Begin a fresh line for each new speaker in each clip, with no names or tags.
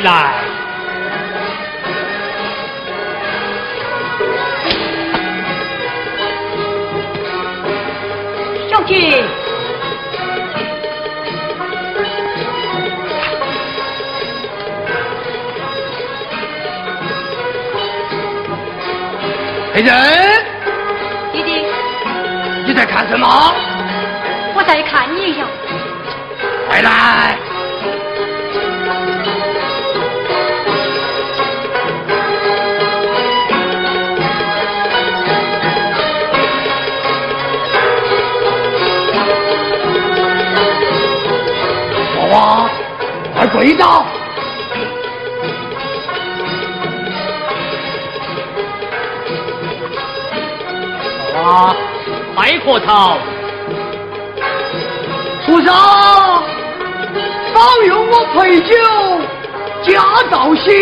的来。
小姐。
黑人，
弟弟，
你在看什么？
我在看你呀。
回来！快跪倒！
啊，麦克草，
书生，保佑我陪酒，家造新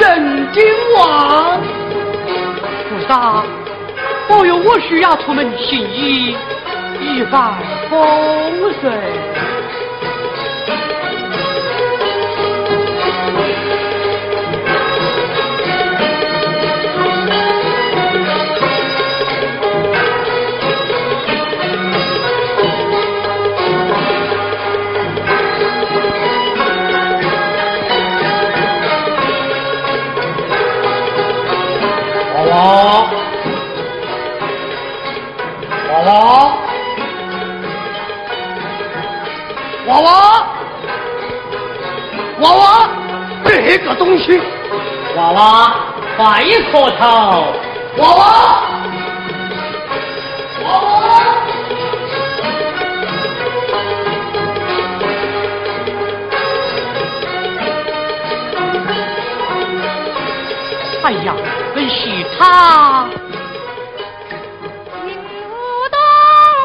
人丁旺。
菩萨，保佑我徐衙出门行医，一帆风顺。娃娃，
娃娃，娃娃这个东西，
娃娃，快磕头，
娃娃，娃娃。
哎呀，
他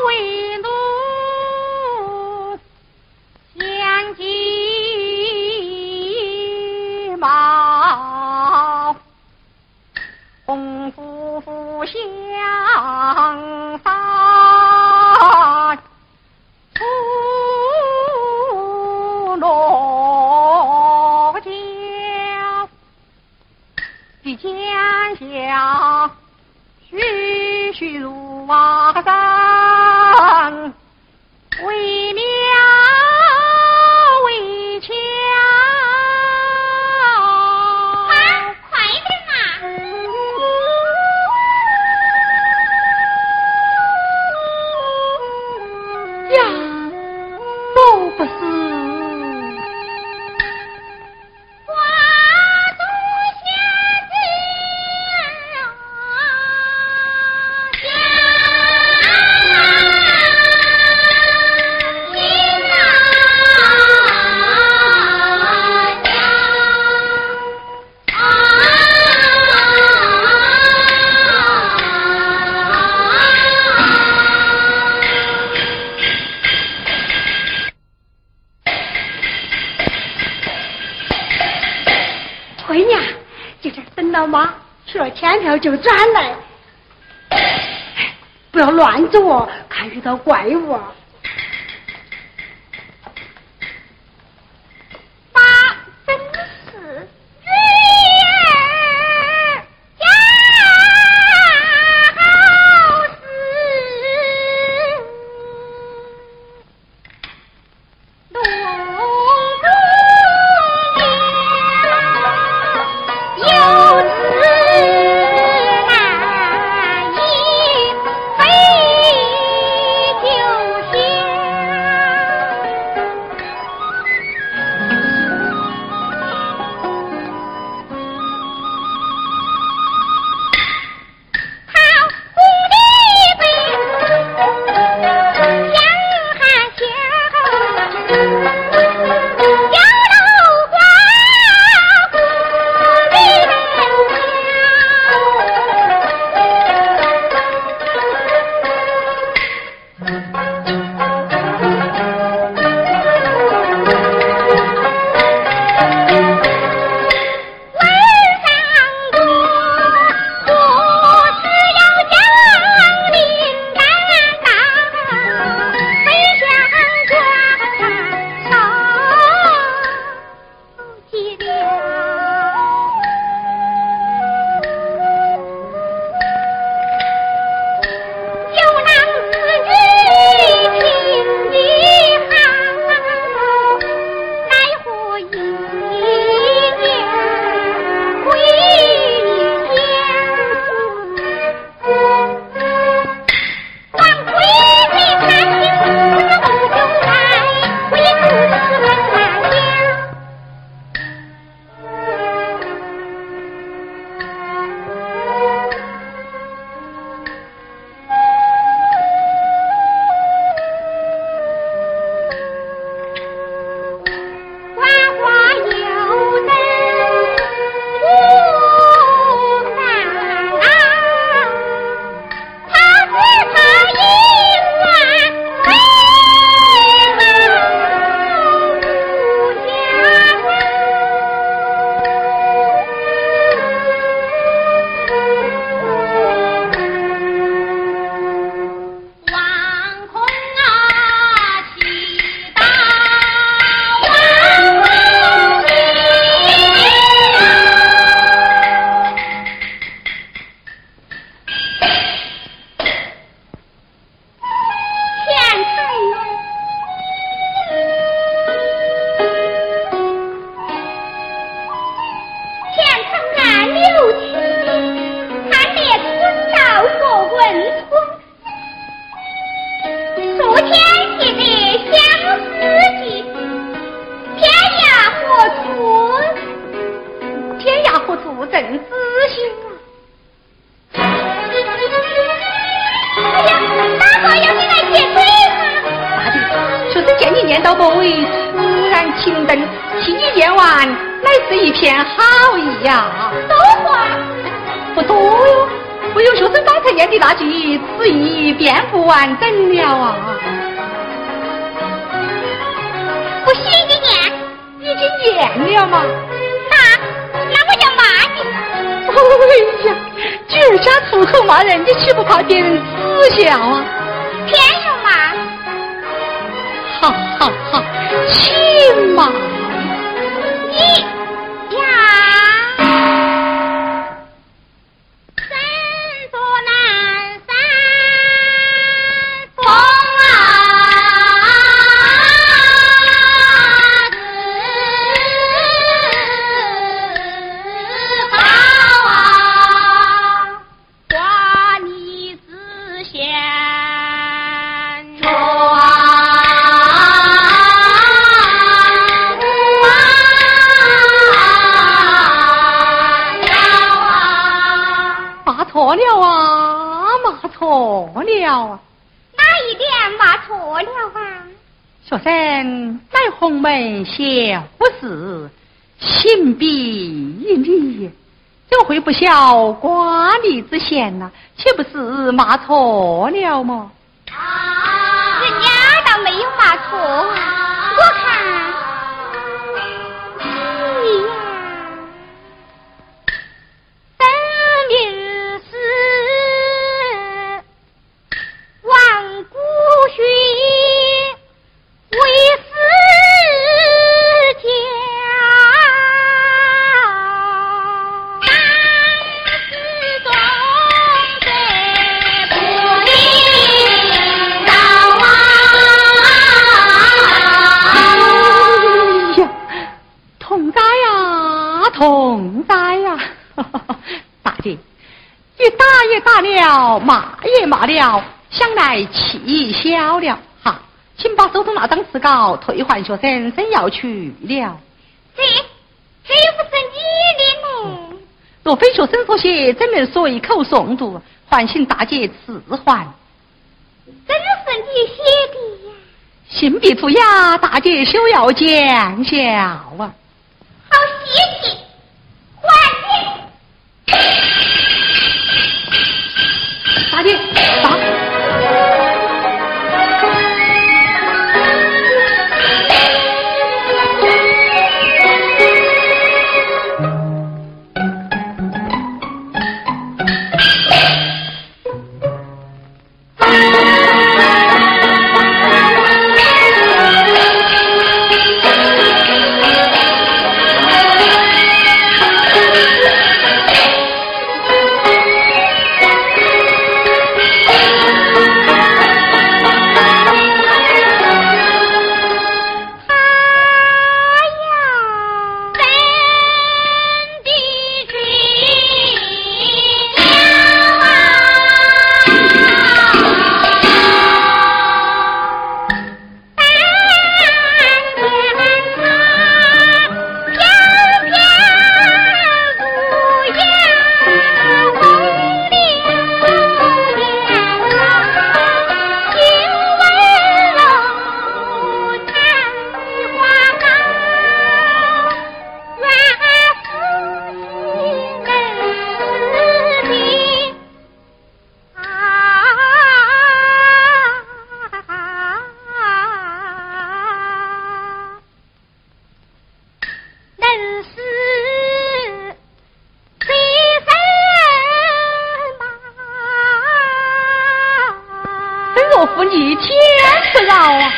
为奴，相讥骂，红夫妇相杀。真是他。
就转来，不要乱走哦，看遇到怪物。啊
我有学生刚才念的那句词意便不完整了啊。
不许你念，
已经念了嘛。
那那我就骂你。
哎呀，居然家出口骂人，你岂不怕别人耻笑啊？
偏要骂。
好好好，请骂。小士，请比你，怎会不晓瓜梨之嫌呢？岂不是骂错了吗？人
家倒没有骂错，
了，骂也骂了，想来气消了。哈，请把手中那张纸稿退还学生，真要去了。
这这又不是你的呢。
若非学生所写，怎能随口诵读？唤醒大姐赐还。真
是你写的呀？
信必涂鸦，大姐休要见笑啊！
好，谢谢，还你。
小打。真若负你，天不饶啊！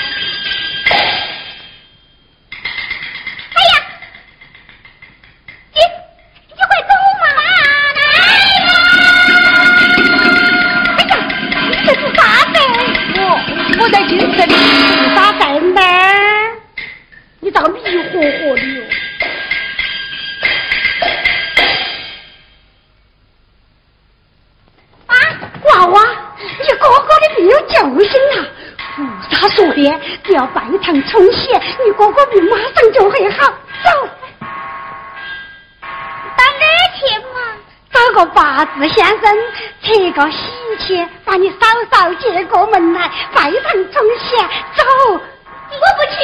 大志先生，这个喜帖，把你嫂嫂接过门来，拜堂中线走。我不
去，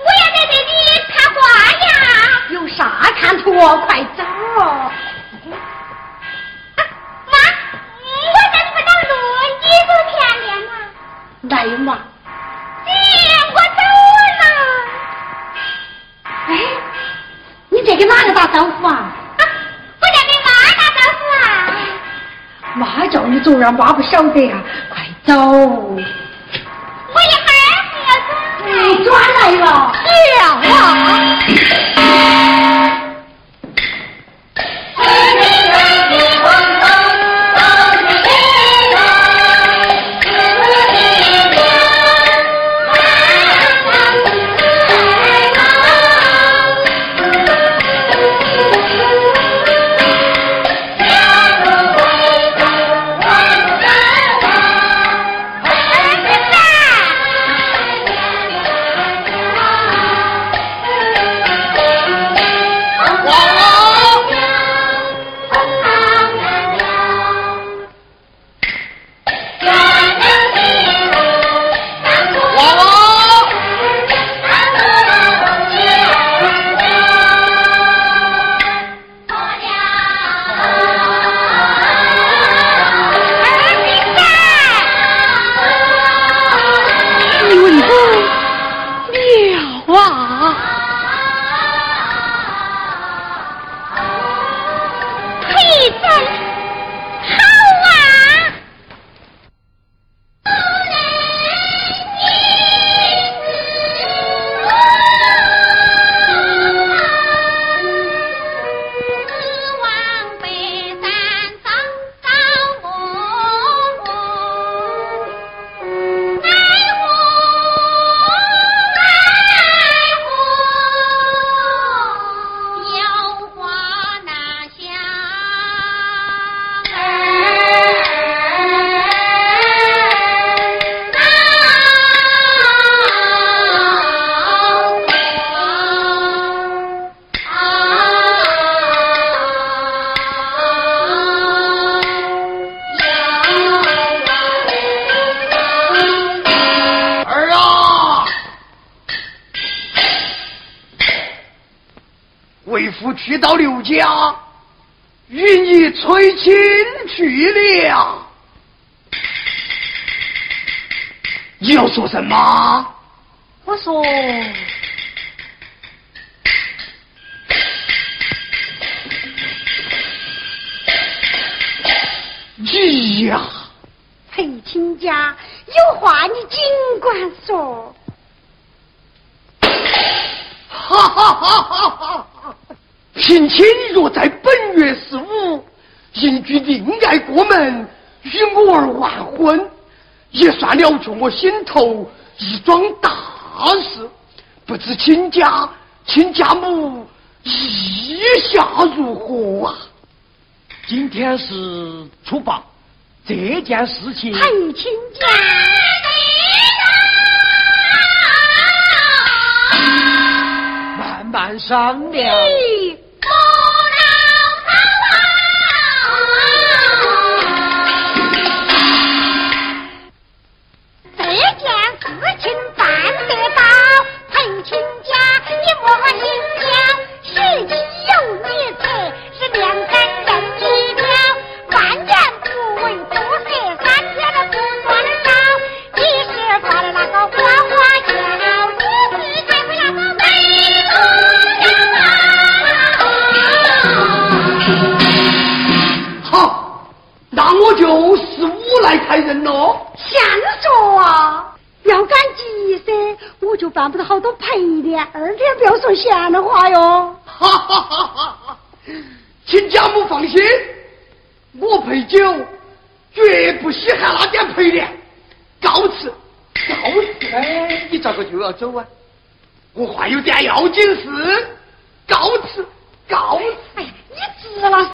我要在这里看花呀。
有啥看图哦？快走哦。妈，
我不路，你嘛？
来嘛，
姐，我走了。
哎，你在跟哪个打招呼啊？妈叫你走，让妈不晓得呀！快走！我一
会儿就要走。
你转来了，
娘啊！
到刘家，与你催亲去了。你要说什么？
我说，
你呀，
陪亲家有话你尽管说。
哈哈哈哈哈哈！聘亲若在本月十五，迎娶另爱过门，与我儿完婚，也算了却我心头一桩大事。不知亲家、亲家母意下如何啊？今天是初八，这件事情陪
亲家，
慢慢商来人喽。
想说啊，要赶急噻，我就办不到好多陪脸，二天不要说闲的话哟。哈
哈哈哈哈！请家母放心，我陪酒绝不稀罕那点陪脸。告辞，告辞。哎，你咋个就要走啊？我还有点要紧事，告辞，告辞。哎呀，
你值了